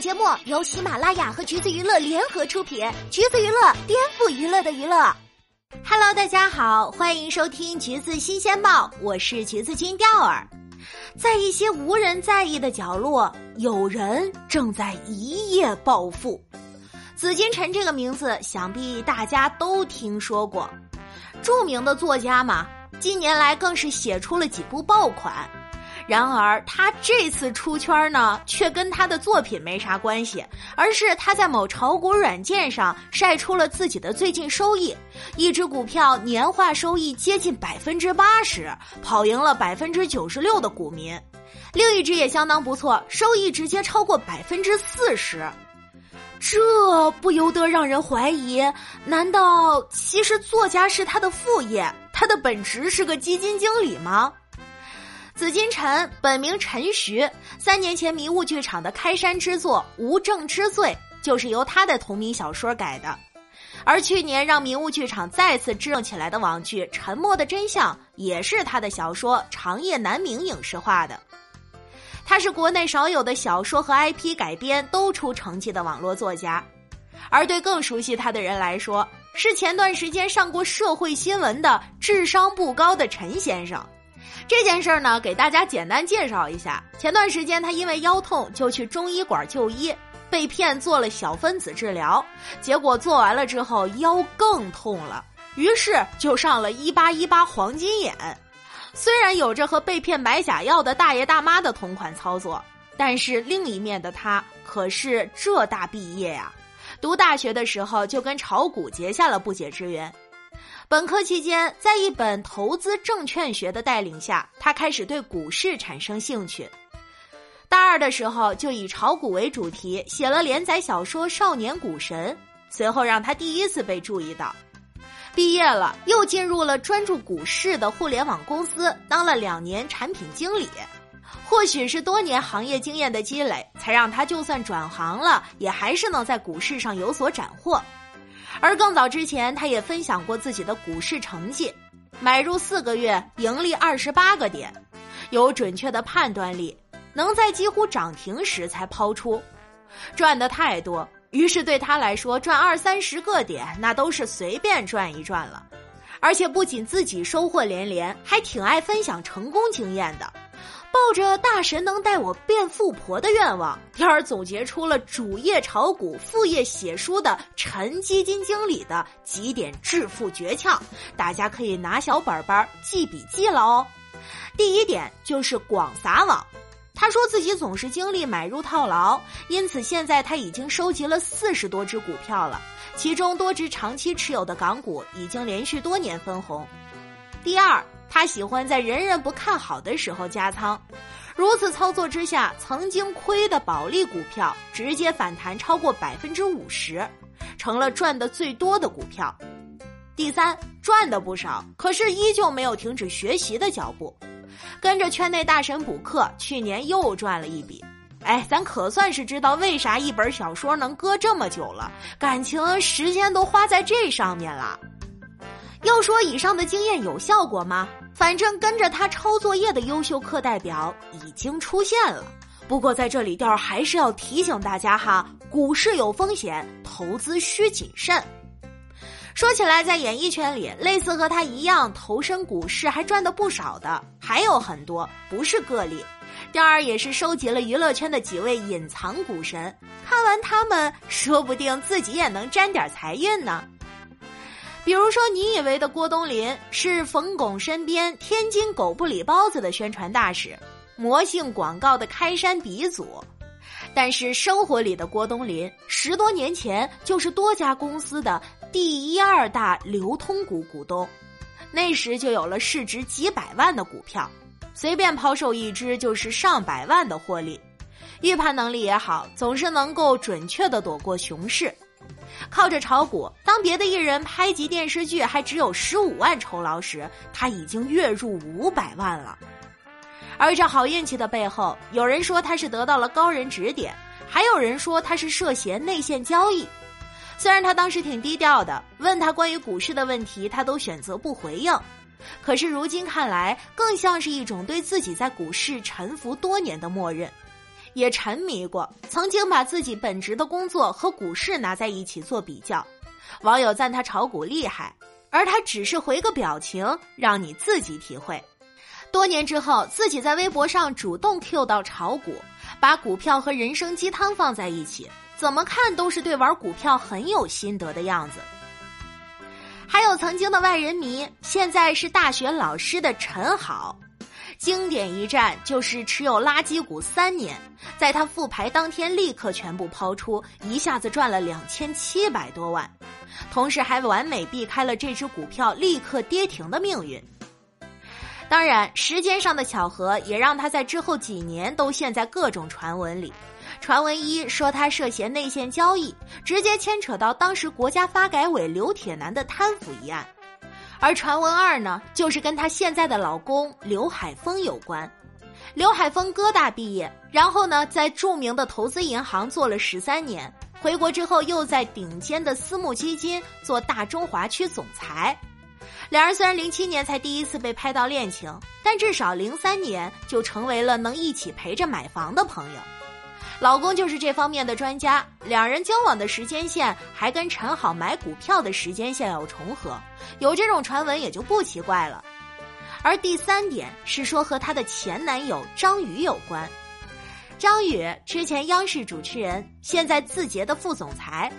节目由喜马拉雅和橘子娱乐联合出品，橘子娱乐颠覆娱乐的娱乐。Hello，大家好，欢迎收听橘子新鲜报，我是橘子金钓儿。在一些无人在意的角落，有人正在一夜暴富。紫金陈这个名字，想必大家都听说过。著名的作家嘛，近年来更是写出了几部爆款。然而，他这次出圈呢，却跟他的作品没啥关系，而是他在某炒股软件上晒出了自己的最近收益，一只股票年化收益接近百分之八十，跑赢了百分之九十六的股民；另一只也相当不错，收益直接超过百分之四十。这不由得让人怀疑：难道其实作家是他的副业？他的本职是个基金经理吗？紫金陈本名陈徐，三年前迷雾剧场的开山之作《无证之罪》就是由他的同名小说改的，而去年让迷雾剧场再次支棱起来的网剧《沉默的真相》也是他的小说《长夜难明》影视化的。他是国内少有的小说和 IP 改编都出成绩的网络作家，而对更熟悉他的人来说，是前段时间上过社会新闻的智商不高的陈先生。这件事儿呢，给大家简单介绍一下。前段时间，他因为腰痛就去中医馆就医，被骗做了小分子治疗，结果做完了之后腰更痛了，于是就上了一八一八黄金眼。虽然有着和被骗买假药的大爷大妈的同款操作，但是另一面的他可是浙大毕业呀，读大学的时候就跟炒股结下了不解之缘。本科期间，在一本投资证券学的带领下，他开始对股市产生兴趣。大二的时候，就以炒股为主题写了连载小说《少年股神》，随后让他第一次被注意到。毕业了，又进入了专注股市的互联网公司，当了两年产品经理。或许是多年行业经验的积累，才让他就算转行了，也还是能在股市上有所斩获。而更早之前，他也分享过自己的股市成绩：买入四个月，盈利二十八个点，有准确的判断力，能在几乎涨停时才抛出，赚的太多，于是对他来说，赚二三十个点那都是随便赚一赚了。而且不仅自己收获连连，还挺爱分享成功经验的。抱着大神能带我变富婆的愿望，天儿总结出了主业炒股、副业写书的陈基金经理的几点致富诀窍，大家可以拿小本本记笔记了哦。第一点就是广撒网。他说自己总是经历买入套牢，因此现在他已经收集了四十多只股票了，其中多只长期持有的港股已经连续多年分红。第二。他喜欢在人人不看好的时候加仓，如此操作之下，曾经亏的保利股票直接反弹超过百分之五十，成了赚的最多的股票。第三，赚的不少，可是依旧没有停止学习的脚步，跟着圈内大神补课，去年又赚了一笔。哎，咱可算是知道为啥一本小说能搁这么久了，感情时间都花在这上面了。要说以上的经验有效果吗？反正跟着他抄作业的优秀课代表已经出现了。不过在这里，调儿还是要提醒大家哈，股市有风险，投资需谨慎。说起来，在演艺圈里，类似和他一样投身股市还赚的不少的还有很多，不是个例。调儿也是收集了娱乐圈的几位隐藏股神，看完他们，说不定自己也能沾点财运呢。比如说，你以为的郭冬临是冯巩身边天津狗不理包子的宣传大使，魔性广告的开山鼻祖，但是生活里的郭冬临十多年前就是多家公司的第一二大流通股股东，那时就有了市值几百万的股票，随便抛售一只就是上百万的获利，预判能力也好，总是能够准确的躲过熊市。靠着炒股，当别的艺人拍集电视剧还只有十五万酬劳时，他已经月入五百万了。而这好运气的背后，有人说他是得到了高人指点，还有人说他是涉嫌内线交易。虽然他当时挺低调的，问他关于股市的问题，他都选择不回应。可是如今看来，更像是一种对自己在股市沉浮多年的默认。也沉迷过，曾经把自己本职的工作和股市拿在一起做比较。网友赞他炒股厉害，而他只是回个表情，让你自己体会。多年之后，自己在微博上主动 Q 到炒股，把股票和人生鸡汤放在一起，怎么看都是对玩股票很有心得的样子。还有曾经的万人迷，现在是大学老师的陈好，经典一战就是持有垃圾股三年，在他复牌当天立刻全部抛出，一下子赚了两千七百多万，同时还完美避开了这只股票立刻跌停的命运。当然，时间上的巧合也让他在之后几年都陷在各种传闻里。传闻一说他涉嫌内线交易，直接牵扯到当时国家发改委刘铁男的贪腐一案；而传闻二呢，就是跟她现在的老公刘海峰有关。刘海峰哥大毕业，然后呢，在著名的投资银行做了十三年，回国之后又在顶尖的私募基金做大中华区总裁。两人虽然零七年才第一次被拍到恋情，但至少零三年就成为了能一起陪着买房的朋友。老公就是这方面的专家，两人交往的时间线还跟陈好买股票的时间线有重合，有这种传闻也就不奇怪了。而第三点是说和她的前男友张宇有关。张宇之前央视主持人，现在字节的副总裁，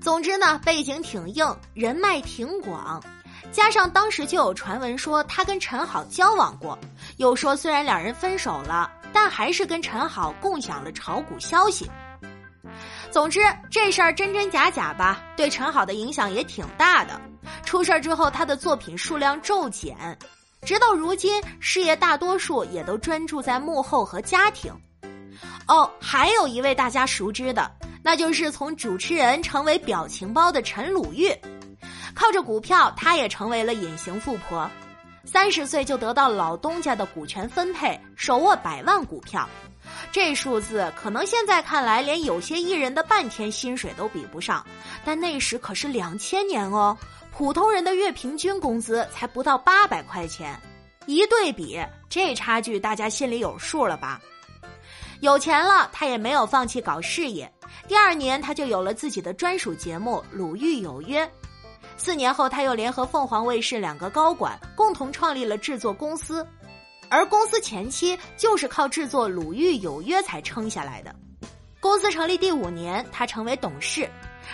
总之呢背景挺硬，人脉挺广。加上当时就有传闻说他跟陈好交往过，又说虽然两人分手了，但还是跟陈好共享了炒股消息。总之这事儿真真假假吧，对陈好的影响也挺大的。出事儿之后，他的作品数量骤减，直到如今，事业大多数也都专注在幕后和家庭。哦，还有一位大家熟知的，那就是从主持人成为表情包的陈鲁豫。靠着股票，她也成为了隐形富婆。三十岁就得到老东家的股权分配，手握百万股票，这数字可能现在看来连有些艺人的半天薪水都比不上，但那时可是两千年哦，普通人的月平均工资才不到八百块钱，一对比，这差距大家心里有数了吧？有钱了，他也没有放弃搞事业。第二年，他就有了自己的专属节目《鲁豫有约》。四年后，他又联合凤凰卫视两个高管，共同创立了制作公司，而公司前期就是靠制作《鲁豫有约》才撑下来的。公司成立第五年，他成为董事；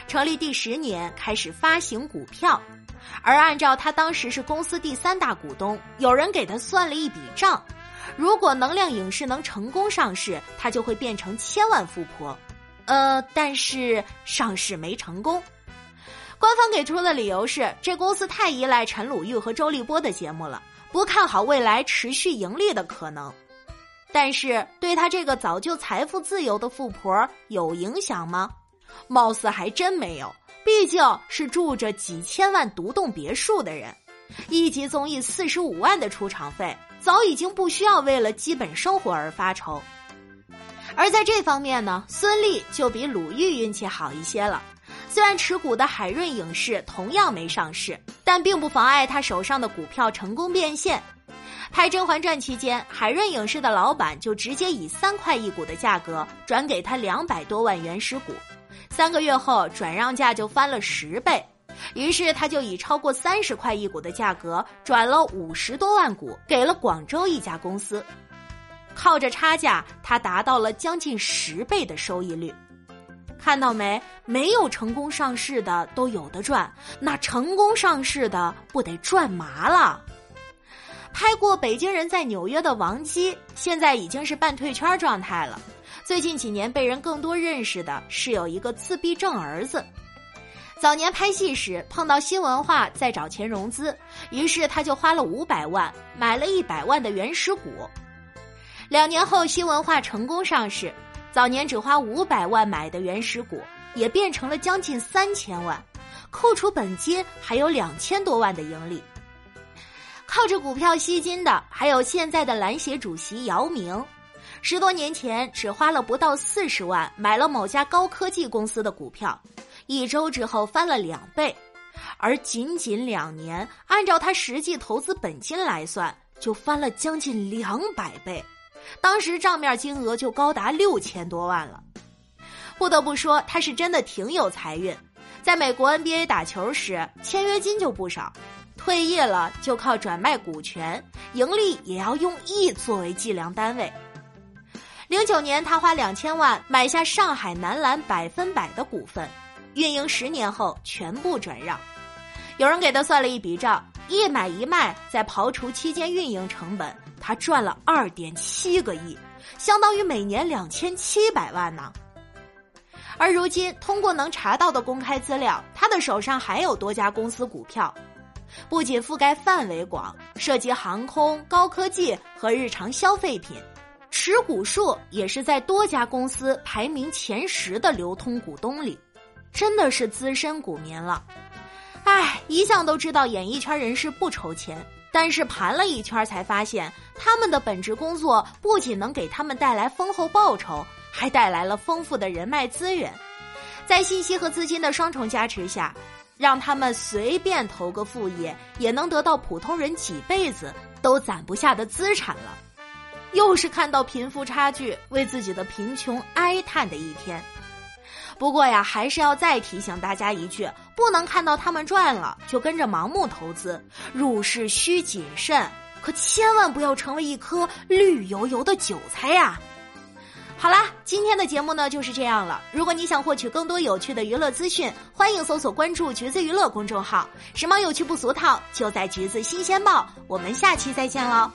成立第十年，开始发行股票。而按照他当时是公司第三大股东，有人给他算了一笔账：如果能量影视能成功上市，他就会变成千万富婆。呃，但是上市没成功。官方给出的理由是，这公司太依赖陈鲁豫和周立波的节目了，不看好未来持续盈利的可能。但是对他这个早就财富自由的富婆有影响吗？貌似还真没有。毕竟是住着几千万独栋别墅的人，一集综艺四十五万的出场费，早已经不需要为了基本生活而发愁。而在这方面呢，孙俪就比鲁豫运气好一些了。虽然持股的海润影视同样没上市，但并不妨碍他手上的股票成功变现。拍《甄嬛传》期间，海润影视的老板就直接以三块一股的价格转给他两百多万原始股，三个月后转让价就翻了十倍，于是他就以超过三十块一股的价格转了五十多万股给了广州一家公司，靠着差价，他达到了将近十倍的收益率。看到没？没有成功上市的都有的赚，那成功上市的不得赚麻了？拍过《北京人在纽约》的王姬，现在已经是半退圈状态了。最近几年被人更多认识的是有一个自闭症儿子。早年拍戏时碰到新文化在找钱融资，于是他就花了五百万买了一百万的原始股。两年后新文化成功上市。早年只花五百万买的原始股，也变成了将近三千万，扣除本金还有两千多万的盈利。靠着股票吸金的还有现在的篮协主席姚明，十多年前只花了不到四十万买了某家高科技公司的股票，一周之后翻了两倍，而仅仅两年，按照他实际投资本金来算，就翻了将近两百倍。当时账面金额就高达六千多万了。不得不说，他是真的挺有财运，在美国 NBA 打球时，签约金就不少。退役了就靠转卖股权，盈利也要用亿作为计量单位。零九年，他花两千万买下上海男篮百分百的股份，运营十年后全部转让。有人给他算了一笔账，一买一卖，在刨除期间运营成本，他赚了二点七个亿，相当于每年两千七百万呢。而如今，通过能查到的公开资料，他的手上还有多家公司股票。不仅覆盖范围广，涉及航空、高科技和日常消费品，持股数也是在多家公司排名前十的流通股东里，真的是资深股民了。唉，一向都知道演艺圈人士不愁钱，但是盘了一圈才发现，他们的本职工作不仅能给他们带来丰厚报酬，还带来了丰富的人脉资源，在信息和资金的双重加持下。让他们随便投个副业，也能得到普通人几辈子都攒不下的资产了。又是看到贫富差距，为自己的贫穷哀叹的一天。不过呀，还是要再提醒大家一句：不能看到他们赚了就跟着盲目投资，入市需谨慎，可千万不要成为一颗绿油油的韭菜呀！好啦，今天的节目呢就是这样了。如果你想获取更多有趣的娱乐资讯，欢迎搜索关注“橘子娱乐”公众号，时髦有趣不俗套，就在“橘子新鲜报”。我们下期再见喽！